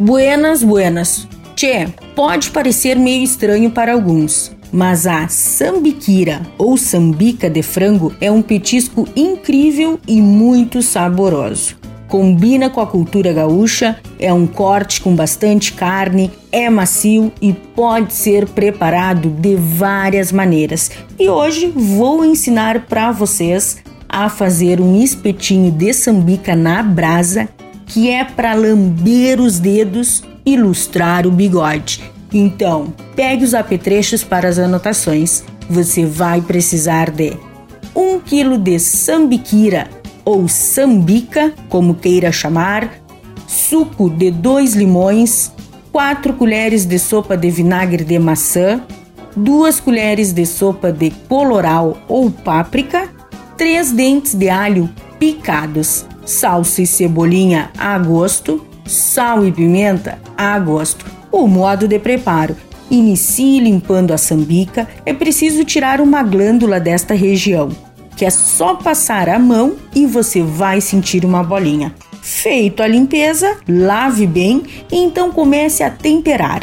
Buenas, buenas. Tchê, pode parecer meio estranho para alguns, mas a sambiquira ou sambica de frango é um petisco incrível e muito saboroso. Combina com a cultura gaúcha, é um corte com bastante carne, é macio e pode ser preparado de várias maneiras. E hoje vou ensinar para vocês a fazer um espetinho de sambica na brasa, que é para lamber os dedos e lustrar o bigode. Então, pegue os apetrechos para as anotações. Você vai precisar de 1 kg de sambiquira ou sambica, como queira chamar, suco de dois limões, 4 colheres de sopa de vinagre de maçã, 2 colheres de sopa de coloral ou páprica, 3 dentes de alho picados, salsa e cebolinha a gosto, sal e pimenta a gosto. O modo de preparo: inicie limpando a sambica. É preciso tirar uma glândula desta região, que é só passar a mão e você vai sentir uma bolinha. Feito a limpeza, lave bem e então comece a temperar.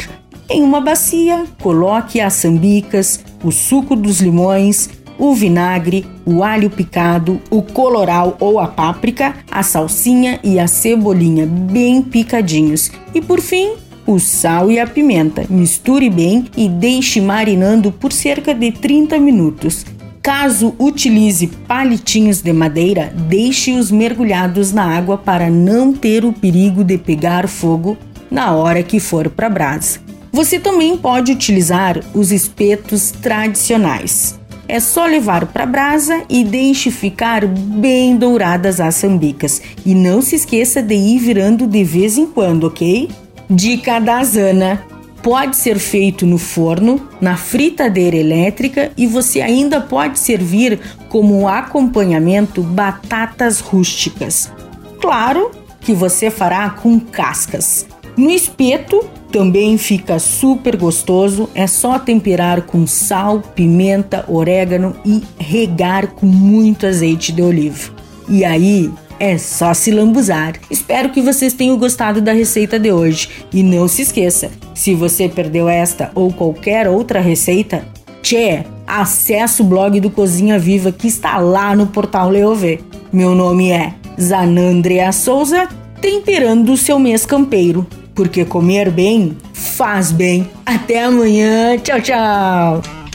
Em uma bacia, coloque as sambicas, o suco dos limões, o vinagre, o alho picado, o coloral ou a páprica, a salsinha e a cebolinha bem picadinhos. E por fim, o sal e a pimenta. Misture bem e deixe marinando por cerca de 30 minutos. Caso utilize palitinhos de madeira, deixe-os mergulhados na água para não ter o perigo de pegar fogo na hora que for para brasa. Você também pode utilizar os espetos tradicionais. É só levar para a brasa e deixe ficar bem douradas as sambicas. E não se esqueça de ir virando de vez em quando, ok? Dica da Zana: pode ser feito no forno, na fritadeira elétrica e você ainda pode servir como acompanhamento batatas rústicas. Claro que você fará com cascas. No espeto também fica super gostoso, é só temperar com sal, pimenta, orégano e regar com muito azeite de oliva. E aí é só se lambuzar. Espero que vocês tenham gostado da receita de hoje. E não se esqueça, se você perdeu esta ou qualquer outra receita, tchê, acesse o blog do Cozinha Viva que está lá no portal Leovê. Meu nome é Zanandrea Souza, temperando o seu mês campeiro porque comer bem faz bem. Até amanhã. Tchau, tchau.